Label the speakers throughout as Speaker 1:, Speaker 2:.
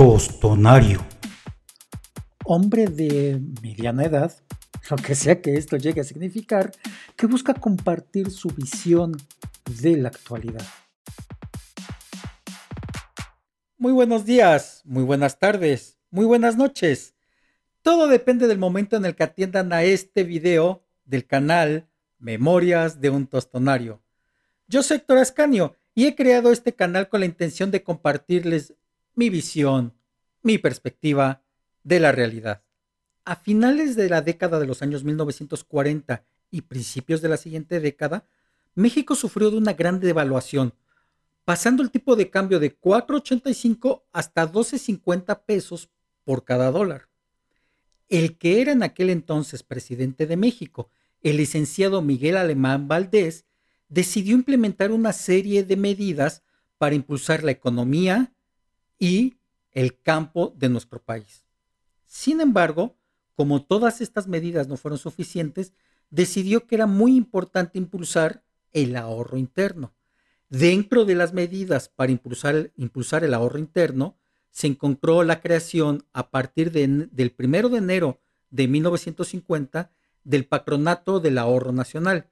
Speaker 1: Tostonario.
Speaker 2: Hombre de mediana edad, lo que sea que esto llegue a significar, que busca compartir su visión de la actualidad. Muy buenos días, muy buenas tardes, muy buenas noches. Todo depende del momento en el que atiendan a este video del canal Memorias de un Tostonario. Yo soy Héctor Ascanio y he creado este canal con la intención de compartirles mi visión, mi perspectiva de la realidad. A finales de la década de los años 1940 y principios de la siguiente década, México sufrió de una gran devaluación, pasando el tipo de cambio de 4.85 hasta 12.50 pesos por cada dólar. El que era en aquel entonces presidente de México el licenciado Miguel Alemán Valdés decidió implementar una serie de medidas para impulsar la economía y el campo de nuestro país. Sin embargo, como todas estas medidas no fueron suficientes, decidió que era muy importante impulsar el ahorro interno. Dentro de las medidas para impulsar, impulsar el ahorro interno, se encontró la creación a partir del 1 de enero de 1950 del Patronato del Ahorro Nacional,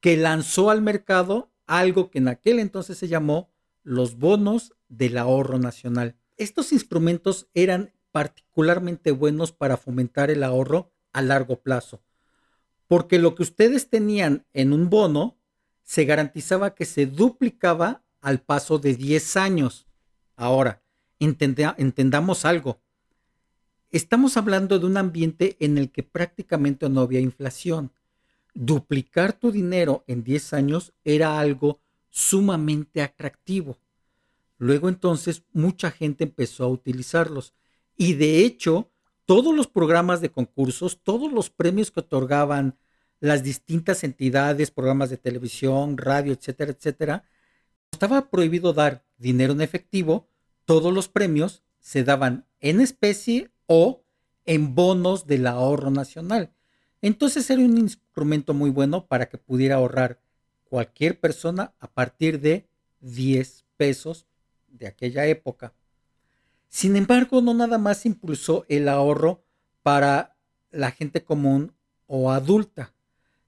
Speaker 2: que lanzó al mercado algo que en aquel entonces se llamó los bonos del ahorro nacional. Estos instrumentos eran particularmente buenos para fomentar el ahorro a largo plazo, porque lo que ustedes tenían en un bono se garantizaba que se duplicaba al paso de 10 años. Ahora, entendamos algo. Estamos hablando de un ambiente en el que prácticamente no había inflación. Duplicar tu dinero en 10 años era algo sumamente atractivo. Luego entonces mucha gente empezó a utilizarlos y de hecho todos los programas de concursos, todos los premios que otorgaban las distintas entidades, programas de televisión, radio, etcétera, etcétera, estaba prohibido dar dinero en efectivo, todos los premios se daban en especie o en bonos del ahorro nacional. Entonces era un instrumento muy bueno para que pudiera ahorrar cualquier persona a partir de 10 pesos de aquella época. Sin embargo, no nada más impulsó el ahorro para la gente común o adulta.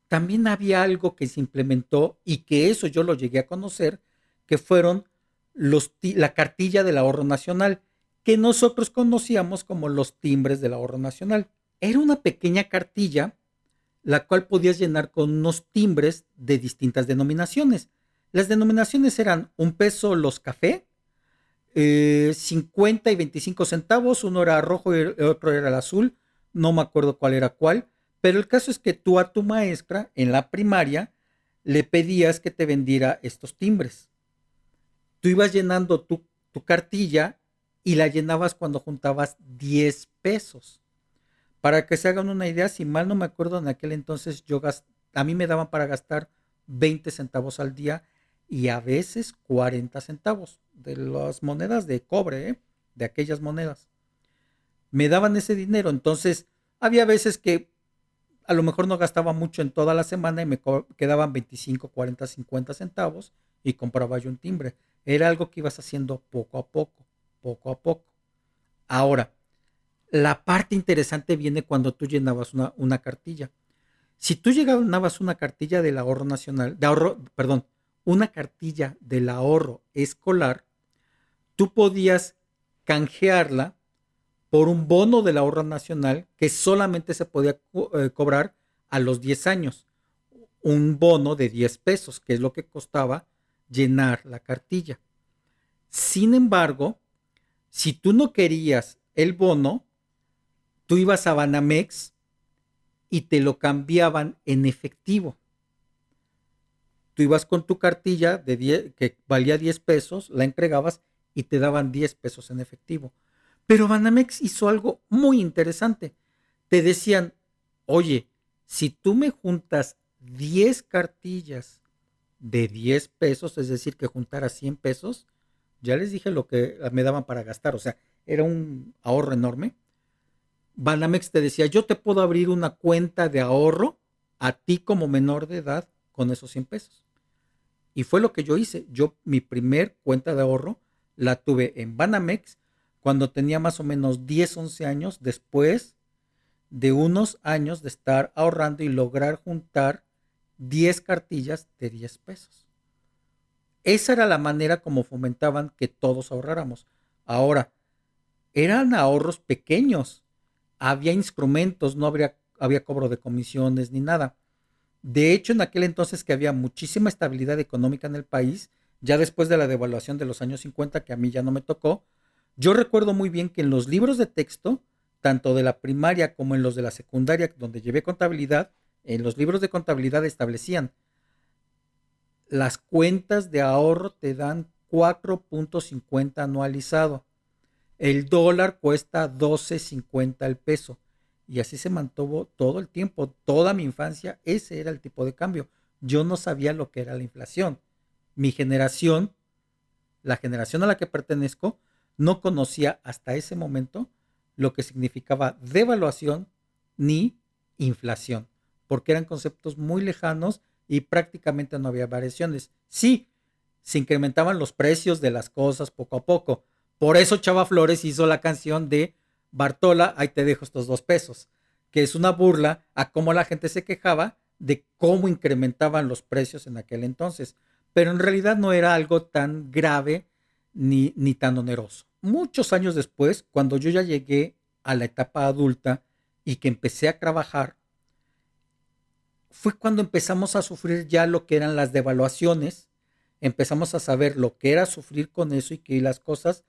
Speaker 2: También había algo que se implementó y que eso yo lo llegué a conocer, que fueron los, la cartilla del ahorro nacional que nosotros conocíamos como los timbres del ahorro nacional. Era una pequeña cartilla la cual podías llenar con unos timbres de distintas denominaciones. Las denominaciones eran un peso los café, 50 eh, y 25 centavos, uno era rojo y el otro era el azul, no me acuerdo cuál era cuál, pero el caso es que tú a tu maestra en la primaria le pedías que te vendiera estos timbres. Tú ibas llenando tu, tu cartilla y la llenabas cuando juntabas 10 pesos. Para que se hagan una idea, si mal no me acuerdo, en aquel entonces yo a mí me daban para gastar 20 centavos al día y a veces 40 centavos de las monedas de cobre, ¿eh? de aquellas monedas. Me daban ese dinero, entonces había veces que a lo mejor no gastaba mucho en toda la semana y me quedaban 25, 40, 50 centavos y compraba yo un timbre. Era algo que ibas haciendo poco a poco poco a poco. Ahora, la parte interesante viene cuando tú llenabas una, cartilla. Si tú llenabas una cartilla del ahorro nacional, de ahorro, perdón, una cartilla del ahorro escolar, tú podías canjearla por un bono del ahorro nacional que solamente se podía eh, cobrar a los 10 años. Un bono de 10 pesos, que es lo que costaba llenar la cartilla. Sin embargo, si tú no querías el bono, tú ibas a Banamex y te lo cambiaban en efectivo. Tú ibas con tu cartilla de que valía 10 pesos, la entregabas y te daban 10 pesos en efectivo. Pero Banamex hizo algo muy interesante. Te decían, oye, si tú me juntas 10 cartillas de 10 pesos, es decir, que juntaras 100 pesos, ya les dije lo que me daban para gastar, o sea, era un ahorro enorme. Banamex te decía, yo te puedo abrir una cuenta de ahorro a ti como menor de edad con esos 100 pesos. Y fue lo que yo hice. Yo mi primer cuenta de ahorro la tuve en Banamex cuando tenía más o menos 10, 11 años, después de unos años de estar ahorrando y lograr juntar 10 cartillas de 10 pesos. Esa era la manera como fomentaban que todos ahorráramos. Ahora, eran ahorros pequeños. Había instrumentos, no habría, había cobro de comisiones ni nada. De hecho, en aquel entonces que había muchísima estabilidad económica en el país, ya después de la devaluación de los años 50, que a mí ya no me tocó, yo recuerdo muy bien que en los libros de texto, tanto de la primaria como en los de la secundaria, donde llevé contabilidad, en los libros de contabilidad establecían las cuentas de ahorro te dan 4.50 anualizado. El dólar cuesta 12.50 el peso. Y así se mantuvo todo el tiempo, toda mi infancia, ese era el tipo de cambio. Yo no sabía lo que era la inflación. Mi generación, la generación a la que pertenezco, no conocía hasta ese momento lo que significaba devaluación ni inflación, porque eran conceptos muy lejanos y prácticamente no había variaciones. Sí, se incrementaban los precios de las cosas poco a poco. Por eso Chava Flores hizo la canción de Bartola, ahí te dejo estos dos pesos, que es una burla a cómo la gente se quejaba de cómo incrementaban los precios en aquel entonces. Pero en realidad no era algo tan grave ni, ni tan oneroso. Muchos años después, cuando yo ya llegué a la etapa adulta y que empecé a trabajar, fue cuando empezamos a sufrir ya lo que eran las devaluaciones, empezamos a saber lo que era sufrir con eso y que las cosas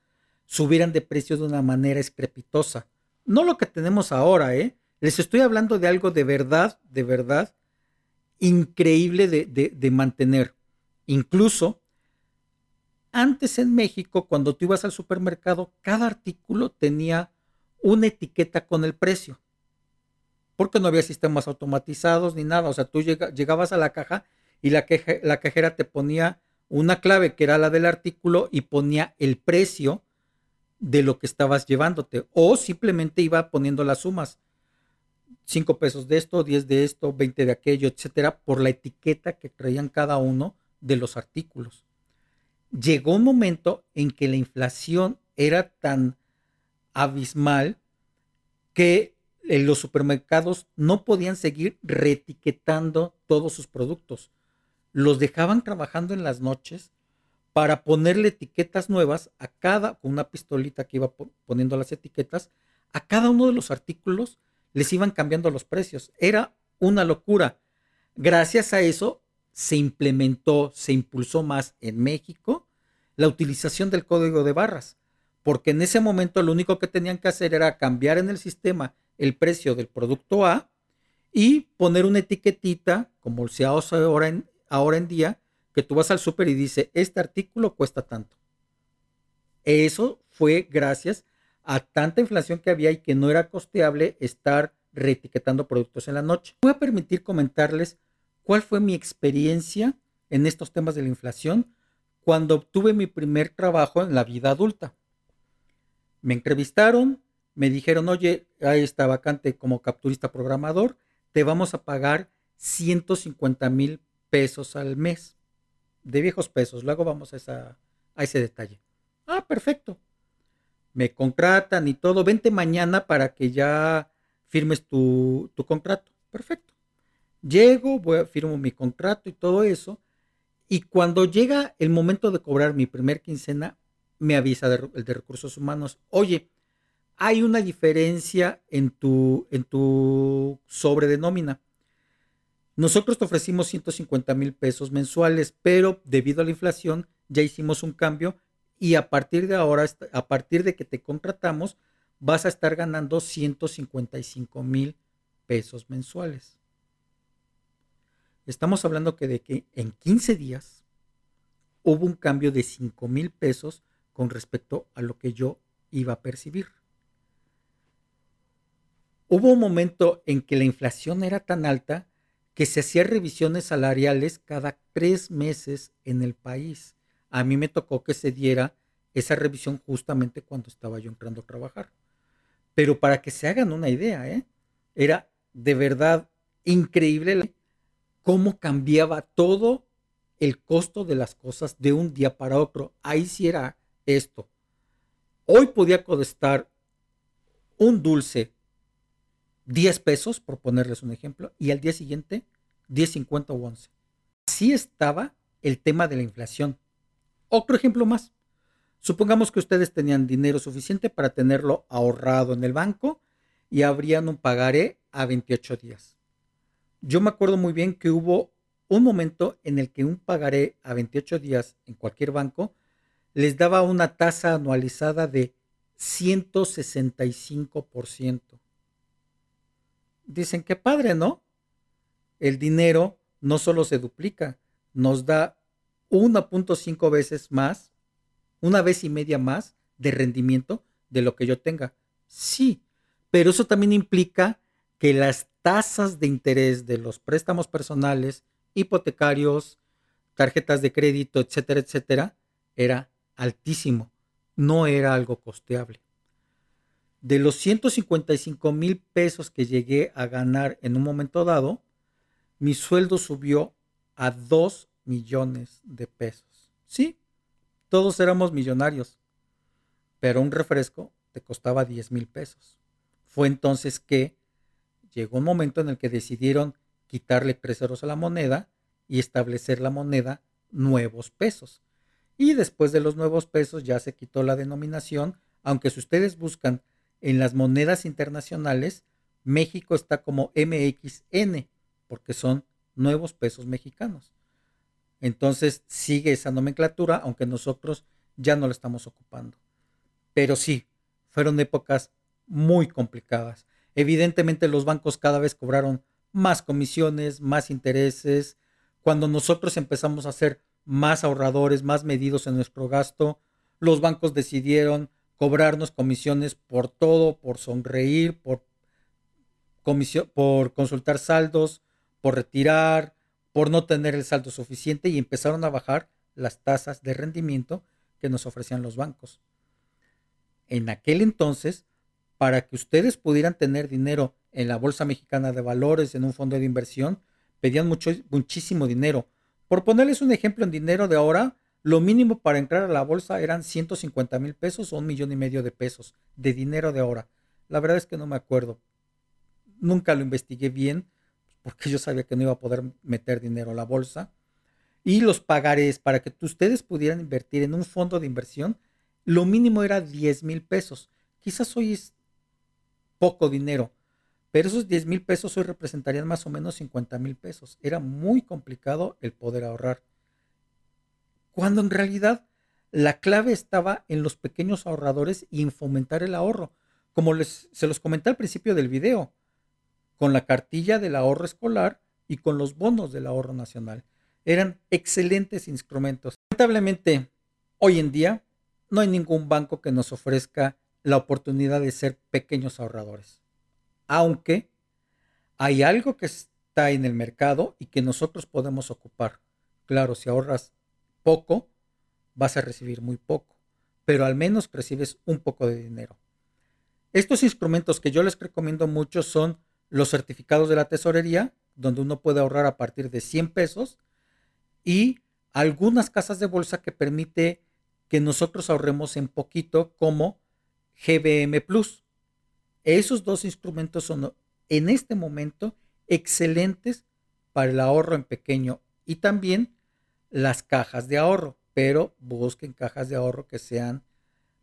Speaker 2: subieran de precio de una manera estrepitosa. No lo que tenemos ahora, ¿eh? Les estoy hablando de algo de verdad, de verdad, increíble de, de mantener. Incluso, antes en México, cuando tú ibas al supermercado, cada artículo tenía una etiqueta con el precio porque no había sistemas automatizados ni nada. O sea, tú llegabas a la caja y la, la cajera te ponía una clave que era la del artículo y ponía el precio de lo que estabas llevándote. O simplemente iba poniendo las sumas. 5 pesos de esto, 10 de esto, 20 de aquello, etcétera, por la etiqueta que traían cada uno de los artículos. Llegó un momento en que la inflación era tan abismal que los supermercados no podían seguir reetiquetando todos sus productos. Los dejaban trabajando en las noches para ponerle etiquetas nuevas a cada, con una pistolita que iba poniendo las etiquetas, a cada uno de los artículos les iban cambiando los precios. Era una locura. Gracias a eso se implementó, se impulsó más en México la utilización del código de barras, porque en ese momento lo único que tenían que hacer era cambiar en el sistema el precio del producto A y poner una etiquetita, como se hace ahora en, ahora en día, que tú vas al súper y dice, este artículo cuesta tanto. Eso fue gracias a tanta inflación que había y que no era costeable estar reetiquetando productos en la noche. Voy a permitir comentarles cuál fue mi experiencia en estos temas de la inflación cuando obtuve mi primer trabajo en la vida adulta. Me entrevistaron, me dijeron, oye, ahí está vacante como capturista programador, te vamos a pagar 150 mil pesos al mes, de viejos pesos, luego vamos a, a ese detalle. Ah, perfecto. Me contratan y todo, vente mañana para que ya firmes tu, tu contrato. Perfecto. Llego, voy, firmo mi contrato y todo eso. Y cuando llega el momento de cobrar mi primer quincena, me avisa el de recursos humanos, oye, hay una diferencia en tu, en tu sobre de nómina. Nosotros te ofrecimos 150 mil pesos mensuales, pero debido a la inflación ya hicimos un cambio y a partir de ahora, a partir de que te contratamos, vas a estar ganando 155 mil pesos mensuales. Estamos hablando que de que en 15 días hubo un cambio de 5 mil pesos con respecto a lo que yo iba a percibir. Hubo un momento en que la inflación era tan alta que se hacían revisiones salariales cada tres meses en el país. A mí me tocó que se diera esa revisión justamente cuando estaba yo entrando a trabajar. Pero para que se hagan una idea, ¿eh? era de verdad increíble cómo cambiaba todo el costo de las cosas de un día para otro. Ahí sí era esto. hoy podía costar un dulce 10 pesos, por ponerles un ejemplo, y al día siguiente 10.50 o 11. Así estaba el tema de la inflación. Otro ejemplo más. Supongamos que ustedes tenían dinero suficiente para tenerlo ahorrado en el banco y habrían un pagaré a 28 días. Yo me acuerdo muy bien que hubo un momento en el que un pagaré a 28 días en cualquier banco les daba una tasa anualizada de 165%. Dicen que padre, ¿no? El dinero no solo se duplica, nos da 1.5 veces más, una vez y media más de rendimiento de lo que yo tenga. Sí, pero eso también implica que las tasas de interés de los préstamos personales, hipotecarios, tarjetas de crédito, etcétera, etcétera, era altísimo, no era algo costeable. De los 155 mil pesos que llegué a ganar en un momento dado, mi sueldo subió a 2 millones de pesos. Sí, todos éramos millonarios, pero un refresco te costaba 10 mil pesos. Fue entonces que llegó un momento en el que decidieron quitarle tres a la moneda y establecer la moneda nuevos pesos. Y después de los nuevos pesos ya se quitó la denominación, aunque si ustedes buscan en las monedas internacionales, México está como MXN, porque son nuevos pesos mexicanos. Entonces sigue esa nomenclatura, aunque nosotros ya no la estamos ocupando. Pero sí, fueron épocas muy complicadas. Evidentemente los bancos cada vez cobraron más comisiones, más intereses. Cuando nosotros empezamos a ser más ahorradores, más medidos en nuestro gasto, los bancos decidieron cobrarnos comisiones por todo, por sonreír, por, por consultar saldos, por retirar, por no tener el saldo suficiente y empezaron a bajar las tasas de rendimiento que nos ofrecían los bancos. En aquel entonces, para que ustedes pudieran tener dinero en la Bolsa Mexicana de Valores, en un fondo de inversión, pedían mucho, muchísimo dinero. Por ponerles un ejemplo en dinero de ahora, lo mínimo para entrar a la bolsa eran 150 mil pesos o un millón y medio de pesos de dinero de ahora. La verdad es que no me acuerdo. Nunca lo investigué bien porque yo sabía que no iba a poder meter dinero a la bolsa. Y los pagarés para que ustedes pudieran invertir en un fondo de inversión, lo mínimo era 10 mil pesos. Quizás hoy es poco dinero, pero esos 10 mil pesos hoy representarían más o menos 50 mil pesos. Era muy complicado el poder ahorrar. Cuando en realidad la clave estaba en los pequeños ahorradores y en fomentar el ahorro. Como se los comenté al principio del video, con la cartilla del ahorro escolar y con los bonos del ahorro nacional. Eran excelentes instrumentos. Lamentablemente, hoy en día no hay ningún banco que nos ofrezca la oportunidad de ser pequeños ahorradores aunque hay algo que está en el mercado y que nosotros podemos ocupar. Claro, si ahorras poco, vas a recibir muy poco, pero al menos recibes un poco de dinero. Estos instrumentos que yo les recomiendo mucho son los certificados de la tesorería, donde uno puede ahorrar a partir de 100 pesos, y algunas casas de bolsa que permite que nosotros ahorremos en poquito, como GBM Plus. Esos dos instrumentos son en este momento excelentes para el ahorro en pequeño y también las cajas de ahorro, pero busquen cajas de ahorro que sean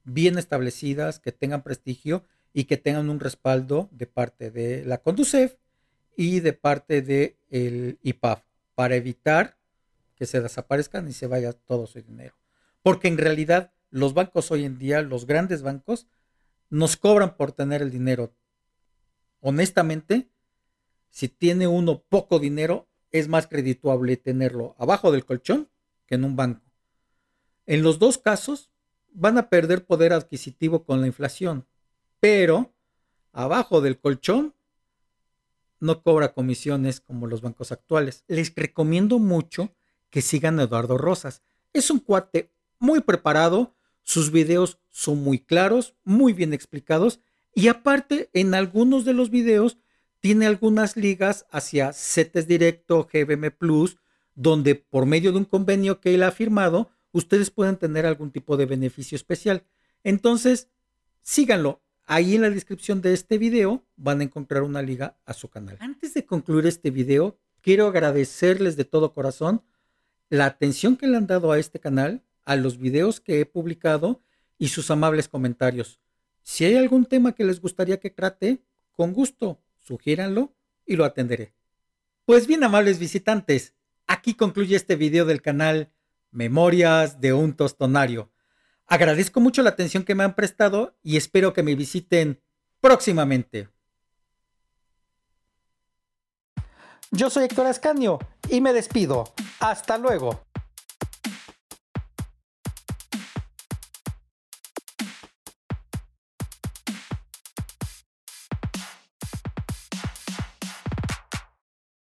Speaker 2: bien establecidas, que tengan prestigio y que tengan un respaldo de parte de la Conducef y de parte del el IPAF para evitar que se desaparezcan y se vaya todo su dinero. Porque en realidad los bancos hoy en día, los grandes bancos, nos cobran por tener el dinero. Honestamente, si tiene uno poco dinero, es más credituable tenerlo abajo del colchón que en un banco. En los dos casos, van a perder poder adquisitivo con la inflación, pero abajo del colchón no cobra comisiones como los bancos actuales. Les recomiendo mucho que sigan a Eduardo Rosas. Es un cuate muy preparado, sus videos son muy claros, muy bien explicados y aparte en algunos de los videos tiene algunas ligas hacia CETES Directo, GBM Plus, donde por medio de un convenio que él ha firmado, ustedes pueden tener algún tipo de beneficio especial. Entonces, síganlo. Ahí en la descripción de este video van a encontrar una liga a su canal. Antes de concluir este video, quiero agradecerles de todo corazón la atención que le han dado a este canal, a los videos que he publicado y sus amables comentarios. Si hay algún tema que les gustaría que trate, con gusto, sugiéranlo y lo atenderé. Pues bien, amables visitantes, aquí concluye este video del canal Memorias de un Tostonario. Agradezco mucho la atención que me han prestado y espero que me visiten próximamente. Yo soy Héctor Ascanio y me despido. Hasta luego.